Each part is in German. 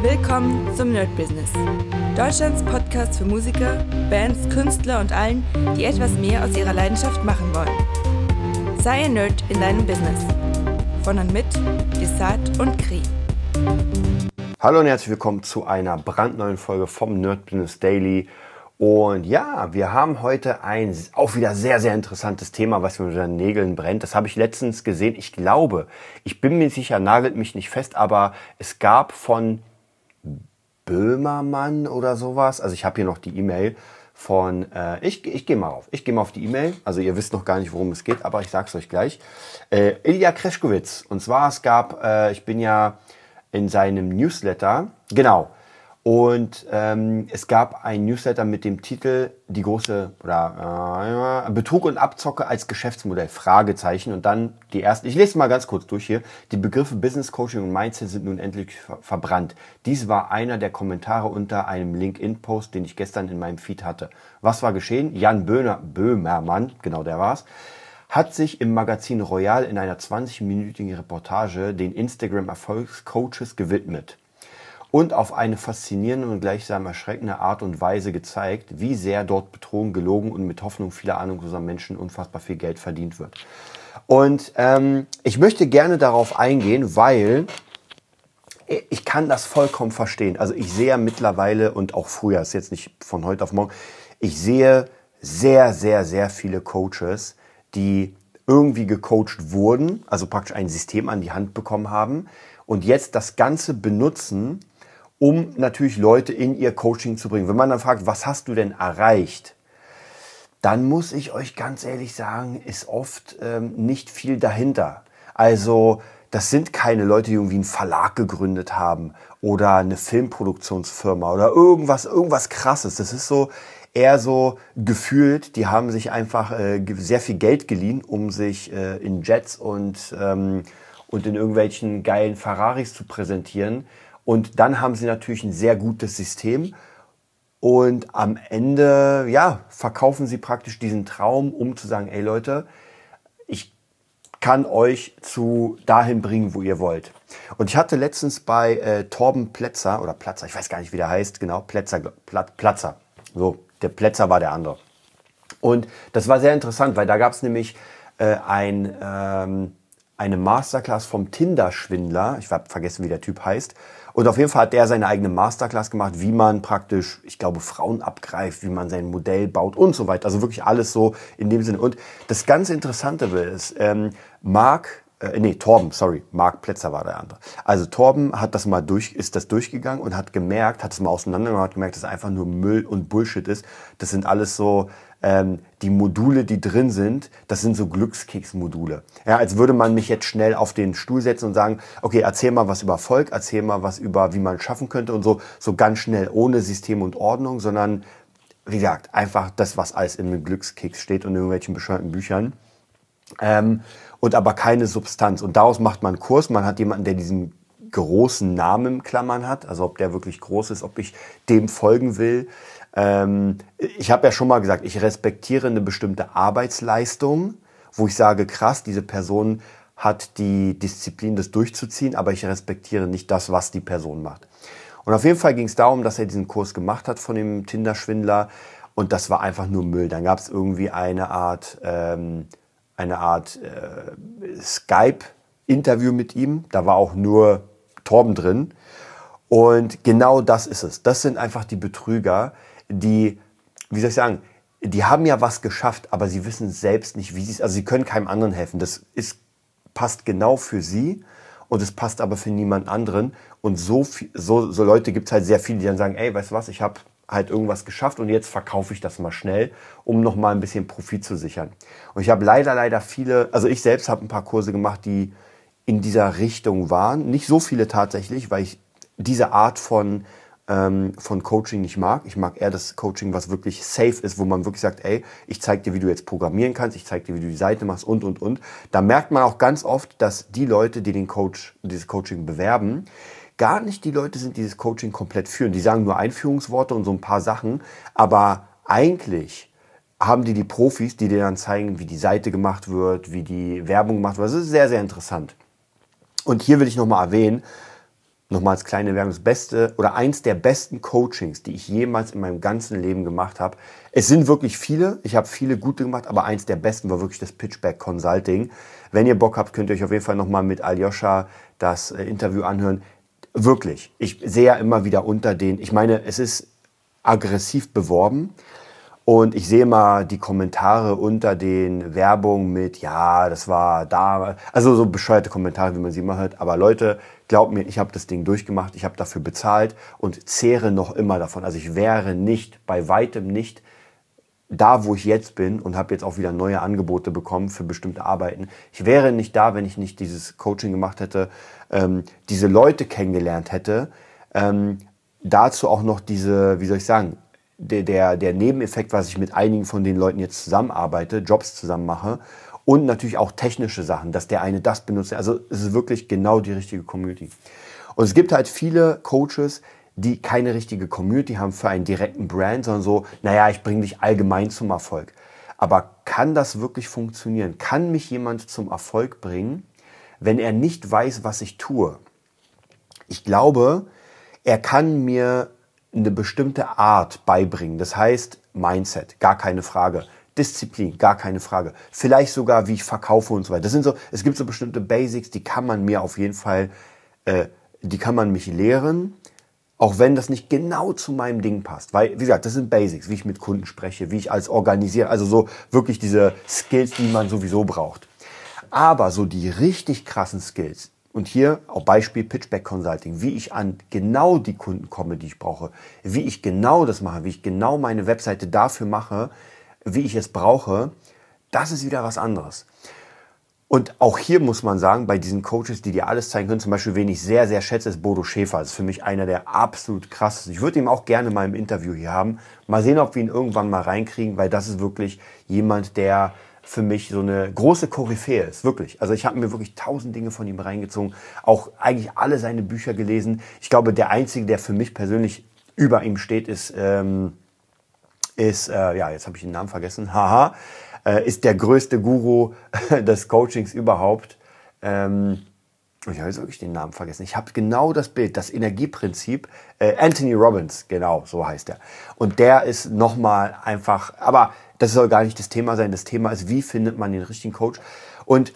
Willkommen zum Nerd Business. Deutschlands Podcast für Musiker, Bands, Künstler und allen, die etwas mehr aus ihrer Leidenschaft machen wollen. Sei ein Nerd in deinem Business. Von und mit Desart und Kri. Hallo und herzlich willkommen zu einer brandneuen Folge vom Nerd Business Daily. Und ja, wir haben heute ein auch wieder sehr, sehr interessantes Thema, was mir unter den Nägeln brennt. Das habe ich letztens gesehen. Ich glaube, ich bin mir sicher, nagelt mich nicht fest, aber es gab von Böhmermann oder sowas. Also ich habe hier noch die E-Mail von, äh, ich, ich gehe mal auf, ich gehe mal auf die E-Mail. Also ihr wisst noch gar nicht, worum es geht, aber ich sag's euch gleich. Äh, Ilja Kreschkowitz. Und zwar, es gab, äh, ich bin ja in seinem Newsletter, genau, und ähm, es gab ein Newsletter mit dem Titel Die große oder äh, Betrug und Abzocke als Geschäftsmodell Fragezeichen und dann die ersten. Ich lese mal ganz kurz durch hier. Die Begriffe Business Coaching und Mindset sind nun endlich ver verbrannt. Dies war einer der Kommentare unter einem LinkedIn-Post, den ich gestern in meinem Feed hatte. Was war geschehen? Jan Böhner, Böhmermann, genau der war's hat sich im Magazin Royal in einer 20-minütigen Reportage den Instagram Erfolgscoaches gewidmet und auf eine faszinierende und gleichsam erschreckende Art und Weise gezeigt, wie sehr dort betrogen, gelogen und mit Hoffnung vieler ahnungsloser Menschen unfassbar viel Geld verdient wird. Und ähm, ich möchte gerne darauf eingehen, weil ich kann das vollkommen verstehen. Also ich sehe mittlerweile und auch früher, ist jetzt nicht von heute auf morgen, ich sehe sehr, sehr, sehr viele Coaches, die irgendwie gecoacht wurden, also praktisch ein System an die Hand bekommen haben und jetzt das Ganze benutzen, um natürlich Leute in ihr Coaching zu bringen. Wenn man dann fragt, was hast du denn erreicht? Dann muss ich euch ganz ehrlich sagen, ist oft ähm, nicht viel dahinter. Also das sind keine Leute, die irgendwie einen Verlag gegründet haben oder eine Filmproduktionsfirma oder irgendwas, irgendwas krasses. Das ist so eher so gefühlt, die haben sich einfach äh, sehr viel Geld geliehen, um sich äh, in Jets und, ähm, und in irgendwelchen geilen Ferraris zu präsentieren und dann haben sie natürlich ein sehr gutes System. Und am Ende, ja, verkaufen sie praktisch diesen Traum, um zu sagen, ey Leute, ich kann euch zu dahin bringen, wo ihr wollt. Und ich hatte letztens bei äh, Torben Plätzer, oder Platzer, ich weiß gar nicht, wie der heißt, genau, Plätzer, Plat, Platzer. So, der Plätzer war der andere. Und das war sehr interessant, weil da gab es nämlich äh, ein, ähm, eine Masterclass vom Tinder-Schwindler, ich habe vergessen, wie der Typ heißt, und auf jeden Fall hat der seine eigene Masterclass gemacht, wie man praktisch, ich glaube, Frauen abgreift, wie man sein Modell baut und so weiter. Also wirklich alles so in dem Sinne. Und das ganz Interessante ist, ähm, Marc äh, nee, Torben, sorry, Marc Plätzer war der andere. Also Torben hat das mal durch, ist das durchgegangen und hat gemerkt, hat es mal auseinandergenommen, hat gemerkt, dass es einfach nur Müll und Bullshit ist. Das sind alles so ähm, die Module, die drin sind, das sind so Glückskeks-Module. Ja, als würde man mich jetzt schnell auf den Stuhl setzen und sagen, okay, erzähl mal was über Erfolg, erzähl mal was über, wie man es schaffen könnte und so, so ganz schnell ohne System und Ordnung, sondern wie gesagt, einfach das, was alles in einem Glückskeks steht und in irgendwelchen bescheuerten Büchern. Ähm, und aber keine Substanz. Und daraus macht man einen Kurs. Man hat jemanden, der diesen großen Namen im Klammern hat, also ob der wirklich groß ist, ob ich dem folgen will. Ähm, ich habe ja schon mal gesagt, ich respektiere eine bestimmte Arbeitsleistung, wo ich sage, krass, diese Person hat die Disziplin, das durchzuziehen, aber ich respektiere nicht das, was die Person macht. Und auf jeden Fall ging es darum, dass er diesen Kurs gemacht hat von dem Tinder-Schwindler und das war einfach nur Müll. Dann gab es irgendwie eine Art, ähm, eine Art äh, Skype-Interview mit ihm. Da war auch nur Torben drin. Und genau das ist es. Das sind einfach die Betrüger, die, wie soll ich sagen, die haben ja was geschafft, aber sie wissen selbst nicht, wie sie es, also sie können keinem anderen helfen. Das ist, passt genau für sie und es passt aber für niemand anderen. Und so, so, so Leute gibt es halt sehr viele, die dann sagen, ey, weißt du was, ich habe halt irgendwas geschafft und jetzt verkaufe ich das mal schnell, um nochmal ein bisschen Profit zu sichern. Und ich habe leider, leider viele, also ich selbst habe ein paar Kurse gemacht, die in dieser Richtung waren. Nicht so viele tatsächlich, weil ich diese Art von ähm, von Coaching nicht mag. Ich mag eher das Coaching, was wirklich safe ist, wo man wirklich sagt, ey, ich zeig dir, wie du jetzt programmieren kannst, ich zeig dir, wie du die Seite machst und, und, und. Da merkt man auch ganz oft, dass die Leute, die den Coach, dieses Coaching bewerben, gar nicht die Leute sind, die dieses Coaching komplett führen. Die sagen nur Einführungsworte und so ein paar Sachen, aber eigentlich haben die die Profis, die dir dann zeigen, wie die Seite gemacht wird, wie die Werbung gemacht wird. Das ist sehr, sehr interessant. Und hier will ich nochmal erwähnen, nochmal als kleine Werbung, das beste oder eins der besten Coachings, die ich jemals in meinem ganzen Leben gemacht habe. Es sind wirklich viele, ich habe viele gute gemacht, aber eins der besten war wirklich das Pitchback Consulting. Wenn ihr Bock habt, könnt ihr euch auf jeden Fall nochmal mit Aljoscha das äh, Interview anhören. Wirklich, ich sehe ja immer wieder unter den, ich meine, es ist aggressiv beworben. Und ich sehe mal die Kommentare unter den Werbungen mit, ja, das war da, also so bescheuerte Kommentare, wie man sie immer hört. Aber Leute, glaubt mir, ich habe das Ding durchgemacht, ich habe dafür bezahlt und zehre noch immer davon. Also ich wäre nicht, bei weitem nicht da, wo ich jetzt bin und habe jetzt auch wieder neue Angebote bekommen für bestimmte Arbeiten. Ich wäre nicht da, wenn ich nicht dieses Coaching gemacht hätte, ähm, diese Leute kennengelernt hätte. Ähm, dazu auch noch diese, wie soll ich sagen, der, der, der Nebeneffekt, was ich mit einigen von den Leuten jetzt zusammenarbeite, Jobs zusammen mache und natürlich auch technische Sachen, dass der eine das benutzt. Also es ist wirklich genau die richtige Community. Und es gibt halt viele Coaches, die keine richtige Community haben für einen direkten Brand, sondern so, naja, ich bringe dich allgemein zum Erfolg. Aber kann das wirklich funktionieren? Kann mich jemand zum Erfolg bringen, wenn er nicht weiß, was ich tue? Ich glaube, er kann mir eine bestimmte Art beibringen. Das heißt Mindset, gar keine Frage. Disziplin, gar keine Frage. Vielleicht sogar, wie ich verkaufe und so weiter. Das sind so, es gibt so bestimmte Basics, die kann man mir auf jeden Fall, äh, die kann man mich lehren, auch wenn das nicht genau zu meinem Ding passt. Weil, wie gesagt, das sind Basics, wie ich mit Kunden spreche, wie ich als organisiere, also so wirklich diese Skills, die man sowieso braucht. Aber so die richtig krassen Skills, und hier auch Beispiel Pitchback Consulting, wie ich an genau die Kunden komme, die ich brauche, wie ich genau das mache, wie ich genau meine Webseite dafür mache, wie ich es brauche, das ist wieder was anderes. Und auch hier muss man sagen, bei diesen Coaches, die dir alles zeigen können, zum Beispiel, wen ich sehr, sehr schätze, ist Bodo Schäfer. Das ist für mich einer der absolut krassesten. Ich würde ihn auch gerne mal im Interview hier haben. Mal sehen, ob wir ihn irgendwann mal reinkriegen, weil das ist wirklich jemand, der für mich so eine große Koryphäe ist, wirklich. Also ich habe mir wirklich tausend Dinge von ihm reingezogen, auch eigentlich alle seine Bücher gelesen. Ich glaube, der einzige, der für mich persönlich über ihm steht, ist, ähm, ist äh, ja, jetzt habe ich den Namen vergessen, haha, äh, ist der größte Guru des Coachings überhaupt. Ähm, ich habe jetzt wirklich den Namen vergessen. Ich habe genau das Bild, das Energieprinzip. Äh, Anthony Robbins, genau, so heißt er. Und der ist nochmal einfach, aber das soll gar nicht das Thema sein. Das Thema ist, wie findet man den richtigen Coach? Und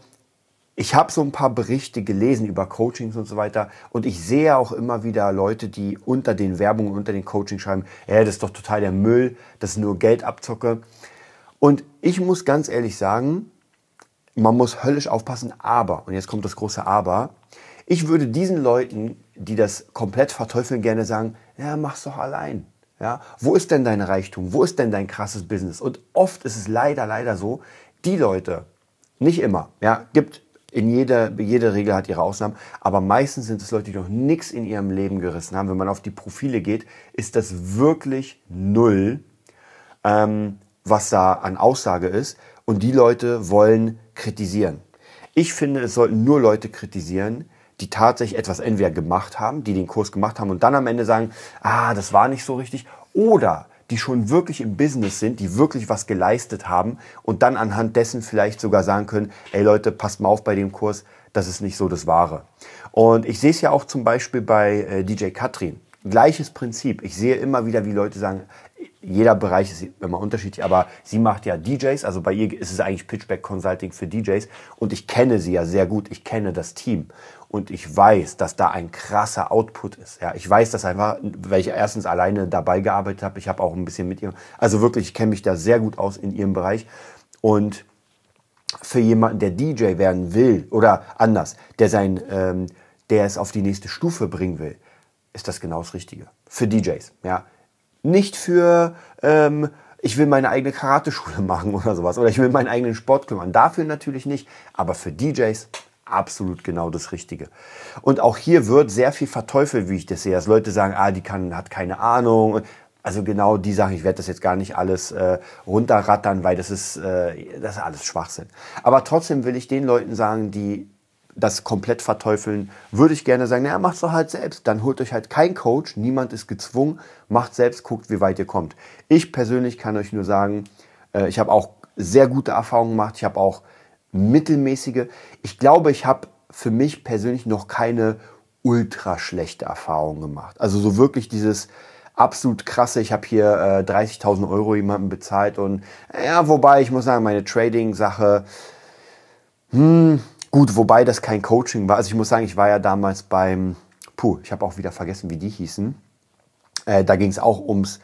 ich habe so ein paar Berichte gelesen über Coachings und so weiter und ich sehe auch immer wieder Leute, die unter den Werbungen, unter den Coachings schreiben, ja, das ist doch total der Müll, das ist nur Geldabzocke. Und ich muss ganz ehrlich sagen, man muss höllisch aufpassen, aber, und jetzt kommt das große Aber, ich würde diesen Leuten, die das komplett verteufeln, gerne sagen, ja, mach's doch allein. Ja, wo ist denn dein Reichtum? Wo ist denn dein krasses Business? Und oft ist es leider, leider so, die Leute, nicht immer, ja, gibt in jeder, jede Regel hat ihre Ausnahmen, aber meistens sind es Leute, die noch nichts in ihrem Leben gerissen haben. Wenn man auf die Profile geht, ist das wirklich null, ähm, was da an Aussage ist. Und die Leute wollen kritisieren. Ich finde, es sollten nur Leute kritisieren, die tatsächlich etwas entweder gemacht haben, die den Kurs gemacht haben und dann am Ende sagen, ah, das war nicht so richtig, oder die schon wirklich im Business sind, die wirklich was geleistet haben und dann anhand dessen vielleicht sogar sagen können, ey Leute, passt mal auf bei dem Kurs, das ist nicht so das Wahre. Und ich sehe es ja auch zum Beispiel bei äh, DJ Katrin. Gleiches Prinzip. Ich sehe immer wieder, wie Leute sagen, jeder Bereich ist immer unterschiedlich, aber sie macht ja DJs, also bei ihr ist es eigentlich Pitchback Consulting für DJs und ich kenne sie ja sehr gut, ich kenne das Team und ich weiß, dass da ein krasser Output ist. Ja, ich weiß das einfach, weil ich erstens alleine dabei gearbeitet habe, ich habe auch ein bisschen mit ihr, also wirklich, ich kenne mich da sehr gut aus in ihrem Bereich und für jemanden, der DJ werden will oder anders, der sein, ähm, der es auf die nächste Stufe bringen will, ist das genau das Richtige. Für DJs, ja. Nicht für, ähm, ich will meine eigene Karateschule machen oder sowas. Oder ich will meinen eigenen Sport kümmern. Dafür natürlich nicht. Aber für DJs absolut genau das Richtige. Und auch hier wird sehr viel verteufelt, wie ich das sehe. Dass Leute sagen, ah, die kann, hat keine Ahnung. Also genau die Sachen, ich werde das jetzt gar nicht alles äh, runterrattern, weil das ist, äh, das ist alles Schwachsinn. Aber trotzdem will ich den Leuten sagen, die das komplett verteufeln, würde ich gerne sagen, naja, macht's doch halt selbst. Dann holt euch halt kein Coach, niemand ist gezwungen, macht selbst, guckt, wie weit ihr kommt. Ich persönlich kann euch nur sagen, äh, ich habe auch sehr gute Erfahrungen gemacht, ich habe auch mittelmäßige. Ich glaube, ich habe für mich persönlich noch keine ultra schlechte Erfahrungen gemacht. Also so wirklich dieses absolut krasse, ich habe hier äh, 30.000 Euro jemandem bezahlt und ja, wobei ich muss sagen, meine Trading-Sache, hm, gut, wobei das kein Coaching war. Also ich muss sagen, ich war ja damals beim, puh, ich habe auch wieder vergessen, wie die hießen. Äh, da ging es auch ums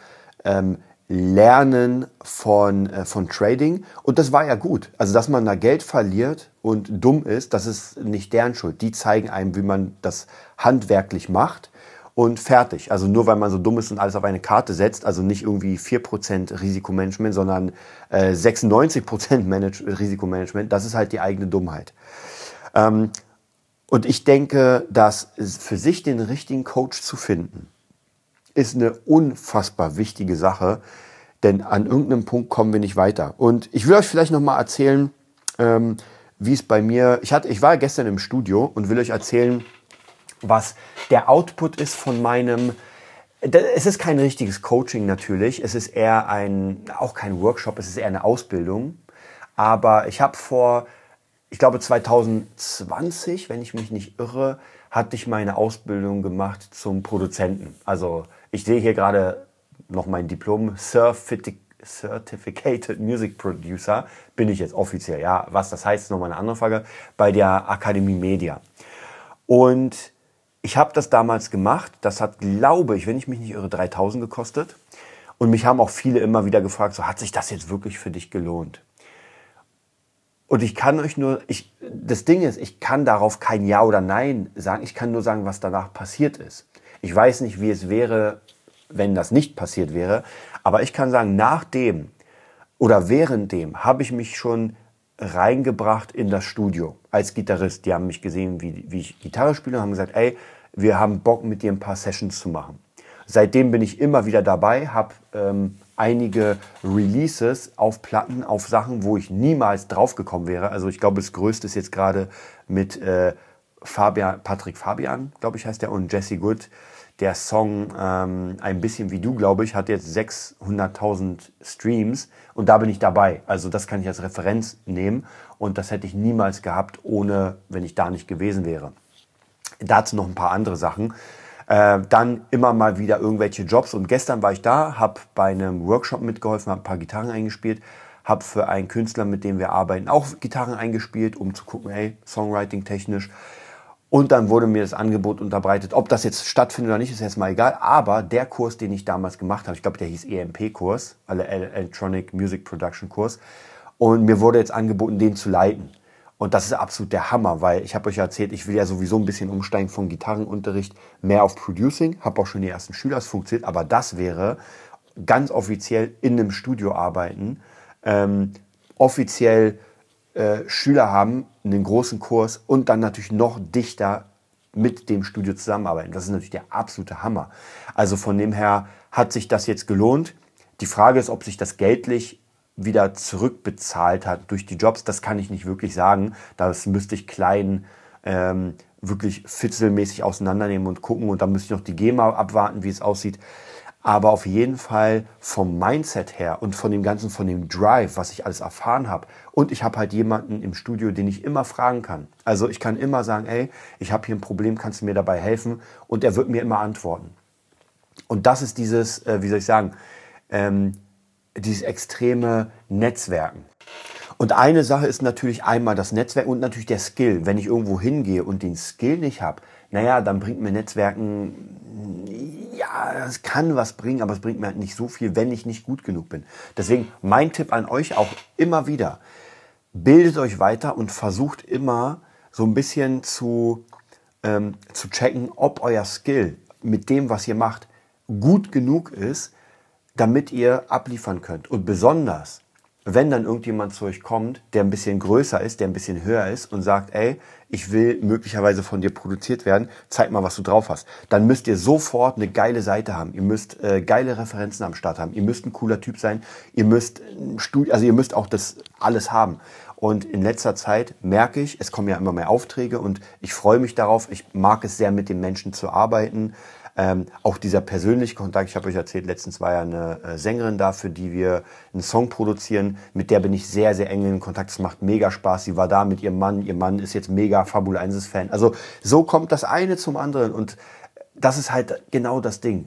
ähm, Lernen von, äh, von Trading. Und das war ja gut. Also, dass man da Geld verliert und dumm ist, das ist nicht deren Schuld. Die zeigen einem, wie man das handwerklich macht und fertig. Also nur weil man so dumm ist und alles auf eine Karte setzt, also nicht irgendwie 4% Risikomanagement, sondern äh, 96% Manage Risikomanagement, das ist halt die eigene Dummheit. Ähm, und ich denke, dass für sich den richtigen Coach zu finden, ist eine unfassbar wichtige Sache, denn an irgendeinem Punkt kommen wir nicht weiter. Und ich will euch vielleicht noch mal erzählen, ähm, wie es bei mir. Ich hatte, ich war gestern im Studio und will euch erzählen, was der Output ist von meinem. Es ist kein richtiges Coaching natürlich. Es ist eher ein, auch kein Workshop. Es ist eher eine Ausbildung. Aber ich habe vor, ich glaube 2020, wenn ich mich nicht irre, hatte ich meine Ausbildung gemacht zum Produzenten. Also ich sehe hier gerade noch mein Diplom Certificated Music Producer. Bin ich jetzt offiziell. Ja, was das heißt, ist nochmal eine andere Frage. Bei der Akademie Media. Und ich habe das damals gemacht. Das hat, glaube ich, wenn ich mich nicht irre, 3000 gekostet. Und mich haben auch viele immer wieder gefragt, so hat sich das jetzt wirklich für dich gelohnt? Und ich kann euch nur, ich, das Ding ist, ich kann darauf kein Ja oder Nein sagen. Ich kann nur sagen, was danach passiert ist. Ich weiß nicht, wie es wäre, wenn das nicht passiert wäre. Aber ich kann sagen, nach dem oder während dem habe ich mich schon reingebracht in das Studio als Gitarrist. Die haben mich gesehen, wie, wie ich Gitarre spiele und haben gesagt, ey, wir haben Bock mit dir ein paar Sessions zu machen. Seitdem bin ich immer wieder dabei, habe ähm, einige Releases auf Platten, auf Sachen, wo ich niemals draufgekommen wäre. Also ich glaube, das Größte ist jetzt gerade mit äh, Fabian, Patrick Fabian, glaube ich, heißt der, und Jesse Good. Der Song ähm, Ein bisschen wie du, glaube ich, hat jetzt 600.000 Streams und da bin ich dabei. Also das kann ich als Referenz nehmen und das hätte ich niemals gehabt, ohne, wenn ich da nicht gewesen wäre. Dazu noch ein paar andere Sachen. Äh, dann immer mal wieder irgendwelche Jobs und gestern war ich da, habe bei einem Workshop mitgeholfen, habe ein paar Gitarren eingespielt habe für einen Künstler, mit dem wir arbeiten, auch Gitarren eingespielt, um zu gucken, hey, Songwriting technisch. Und dann wurde mir das Angebot unterbreitet. Ob das jetzt stattfindet oder nicht, ist jetzt mal egal. Aber der Kurs, den ich damals gemacht habe, ich glaube, der hieß EMP-Kurs, also Electronic Music Production Kurs. Und mir wurde jetzt angeboten, den zu leiten. Und das ist absolut der Hammer, weil ich habe euch erzählt, ich will ja sowieso ein bisschen umsteigen von Gitarrenunterricht mehr auf Producing. Habe auch schon die ersten Schüler, es funktioniert. Aber das wäre ganz offiziell in einem Studio arbeiten, ähm, offiziell äh, Schüler haben, einen großen Kurs und dann natürlich noch dichter mit dem Studio zusammenarbeiten. Das ist natürlich der absolute Hammer. Also von dem her hat sich das jetzt gelohnt. Die Frage ist, ob sich das geldlich wieder zurückbezahlt hat durch die Jobs. Das kann ich nicht wirklich sagen. Das müsste ich klein ähm, wirklich fitzelmäßig auseinandernehmen und gucken. Und dann müsste ich noch die GEMA abwarten, wie es aussieht aber auf jeden Fall vom Mindset her und von dem Ganzen, von dem Drive, was ich alles erfahren habe. Und ich habe halt jemanden im Studio, den ich immer fragen kann. Also ich kann immer sagen, ey, ich habe hier ein Problem, kannst du mir dabei helfen? Und er wird mir immer antworten. Und das ist dieses, äh, wie soll ich sagen, ähm, dieses extreme Netzwerken. Und eine Sache ist natürlich einmal das Netzwerk und natürlich der Skill. Wenn ich irgendwo hingehe und den Skill nicht habe, naja, dann bringt mir Netzwerken, ja, es kann was bringen, aber es bringt mir halt nicht so viel, wenn ich nicht gut genug bin. Deswegen mein Tipp an euch auch immer wieder, bildet euch weiter und versucht immer so ein bisschen zu, ähm, zu checken, ob euer Skill mit dem, was ihr macht, gut genug ist, damit ihr abliefern könnt. Und besonders, wenn dann irgendjemand zu euch kommt, der ein bisschen größer ist, der ein bisschen höher ist und sagt, ey, ich will möglicherweise von dir produziert werden, zeig mal, was du drauf hast. Dann müsst ihr sofort eine geile Seite haben. Ihr müsst äh, geile Referenzen am Start haben. Ihr müsst ein cooler Typ sein. Ihr müsst Studi also ihr müsst auch das alles haben. Und in letzter Zeit merke ich, es kommen ja immer mehr Aufträge und ich freue mich darauf. Ich mag es sehr, mit den Menschen zu arbeiten. Ähm, auch dieser persönliche Kontakt, ich habe euch erzählt, letztens war ja eine äh, Sängerin da, für die wir einen Song produzieren. Mit der bin ich sehr, sehr eng in Kontakt. Es macht mega Spaß. Sie war da mit ihrem Mann. Ihr Mann ist jetzt mega Fabul 1 Fan. Also so kommt das eine zum anderen und das ist halt genau das Ding.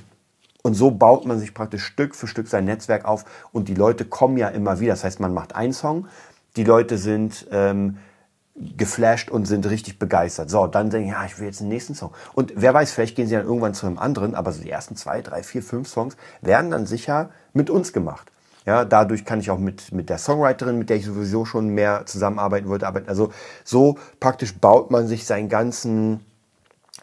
Und so baut man sich praktisch Stück für Stück sein Netzwerk auf und die Leute kommen ja immer wieder. Das heißt, man macht einen Song, die Leute sind ähm, geflasht und sind richtig begeistert. So, dann denken, ja, ich will jetzt den nächsten Song. Und wer weiß, vielleicht gehen sie dann irgendwann zu einem anderen, aber so die ersten zwei, drei, vier, fünf Songs werden dann sicher mit uns gemacht. Ja, dadurch kann ich auch mit, mit der Songwriterin, mit der ich sowieso schon mehr zusammenarbeiten wollte, arbeiten. Also so praktisch baut man sich seinen ganzen,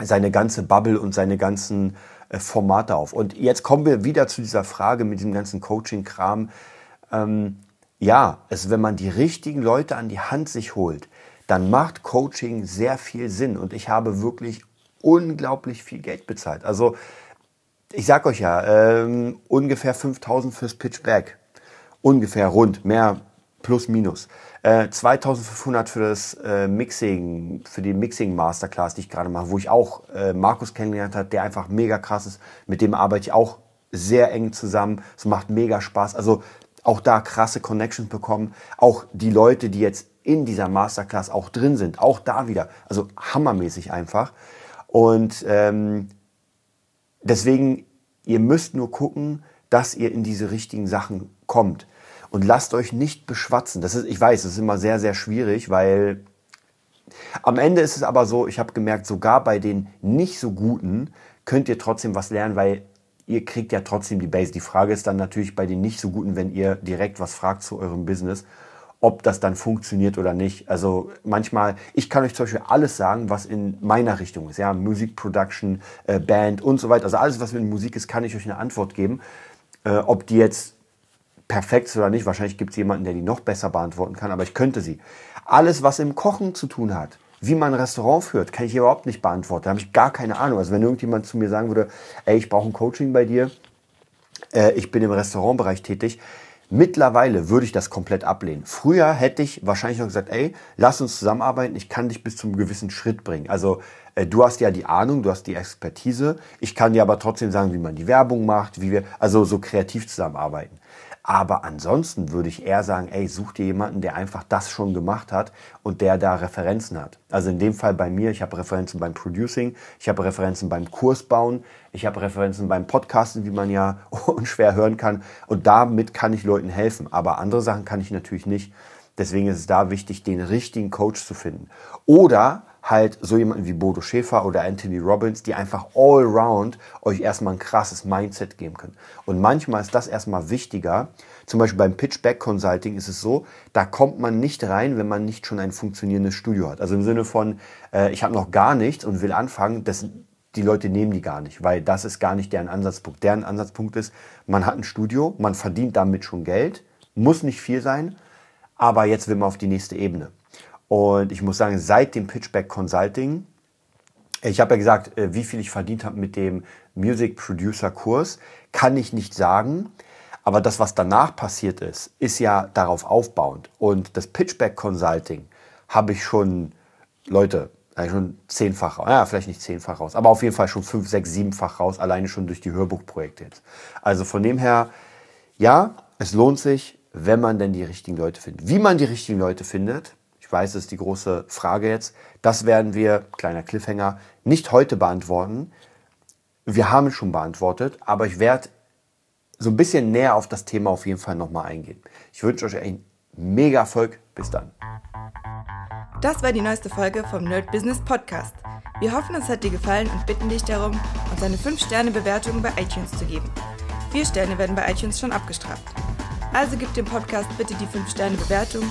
seine ganze Bubble und seine ganzen äh, Formate auf. Und jetzt kommen wir wieder zu dieser Frage mit dem ganzen Coaching-Kram. Ähm, ja, es, wenn man die richtigen Leute an die Hand sich holt, dann macht Coaching sehr viel Sinn. Und ich habe wirklich unglaublich viel Geld bezahlt. Also ich sag euch ja, ähm, ungefähr 5000 fürs Pitchback. Ungefähr rund, mehr plus minus. Äh, 2500 für das äh, Mixing, für die Mixing Masterclass, die ich gerade mache, wo ich auch äh, Markus kennengelernt habe, der einfach mega krass ist. Mit dem arbeite ich auch sehr eng zusammen. Es macht mega Spaß. Also auch da krasse Connections bekommen. Auch die Leute, die jetzt in dieser Masterclass auch drin sind. Auch da wieder. Also hammermäßig einfach. Und ähm, deswegen, ihr müsst nur gucken, dass ihr in diese richtigen Sachen kommt. Und lasst euch nicht beschwatzen. Das ist, ich weiß, das ist immer sehr, sehr schwierig, weil am Ende ist es aber so, ich habe gemerkt, sogar bei den nicht so guten könnt ihr trotzdem was lernen, weil ihr kriegt ja trotzdem die Base. Die Frage ist dann natürlich bei den nicht so guten, wenn ihr direkt was fragt zu eurem Business ob das dann funktioniert oder nicht. Also manchmal, ich kann euch zum Beispiel alles sagen, was in meiner Richtung ist. Ja, Musik Production, äh, Band und so weiter. Also alles, was mit Musik ist, kann ich euch eine Antwort geben. Äh, ob die jetzt perfekt ist oder nicht, wahrscheinlich gibt es jemanden, der die noch besser beantworten kann, aber ich könnte sie. Alles, was im Kochen zu tun hat, wie man ein Restaurant führt, kann ich überhaupt nicht beantworten. Da habe ich gar keine Ahnung. Also wenn irgendjemand zu mir sagen würde, ey, ich brauche ein Coaching bei dir, äh, ich bin im Restaurantbereich tätig, Mittlerweile würde ich das komplett ablehnen. Früher hätte ich wahrscheinlich noch gesagt, ey, lass uns zusammenarbeiten, ich kann dich bis zum gewissen Schritt bringen. Also äh, du hast ja die Ahnung, du hast die Expertise, ich kann dir aber trotzdem sagen, wie man die Werbung macht, wie wir, also so kreativ zusammenarbeiten. Aber ansonsten würde ich eher sagen, ey, such dir jemanden, der einfach das schon gemacht hat und der da Referenzen hat. Also in dem Fall bei mir, ich habe Referenzen beim Producing, ich habe Referenzen beim Kursbauen, ich habe Referenzen beim Podcasten, wie man ja unschwer hören kann. Und damit kann ich Leuten helfen. Aber andere Sachen kann ich natürlich nicht. Deswegen ist es da wichtig, den richtigen Coach zu finden. Oder halt so jemanden wie Bodo Schäfer oder Anthony Robbins, die einfach all round euch erstmal ein krasses Mindset geben können. Und manchmal ist das erstmal wichtiger. Zum Beispiel beim Pitchback Consulting ist es so, da kommt man nicht rein, wenn man nicht schon ein funktionierendes Studio hat. Also im Sinne von, äh, ich habe noch gar nichts und will anfangen, das, die Leute nehmen die gar nicht, weil das ist gar nicht deren Ansatzpunkt. Deren Ansatzpunkt ist, man hat ein Studio, man verdient damit schon Geld, muss nicht viel sein, aber jetzt will man auf die nächste Ebene. Und ich muss sagen, seit dem Pitchback Consulting, ich habe ja gesagt, äh, wie viel ich verdient habe mit dem Music Producer Kurs, kann ich nicht sagen. Aber das, was danach passiert ist, ist ja darauf aufbauend. Und das Pitchback Consulting habe ich schon, Leute, schon zehnfach raus. Ja, vielleicht nicht zehnfach raus, aber auf jeden Fall schon fünf, sechs, siebenfach raus, alleine schon durch die Hörbuchprojekte jetzt. Also von dem her, ja, es lohnt sich, wenn man denn die richtigen Leute findet. Wie man die richtigen Leute findet, ich weiß, das ist die große Frage jetzt. Das werden wir, kleiner Cliffhanger, nicht heute beantworten. Wir haben es schon beantwortet, aber ich werde so ein bisschen näher auf das Thema auf jeden Fall nochmal eingehen. Ich wünsche euch einen mega Erfolg. Bis dann. Das war die neueste Folge vom Nerd Business Podcast. Wir hoffen, es hat dir gefallen und bitten dich darum, uns eine 5-Sterne-Bewertung bei iTunes zu geben. Vier Sterne werden bei iTunes schon abgestraft. Also gib dem Podcast bitte die 5-Sterne-Bewertung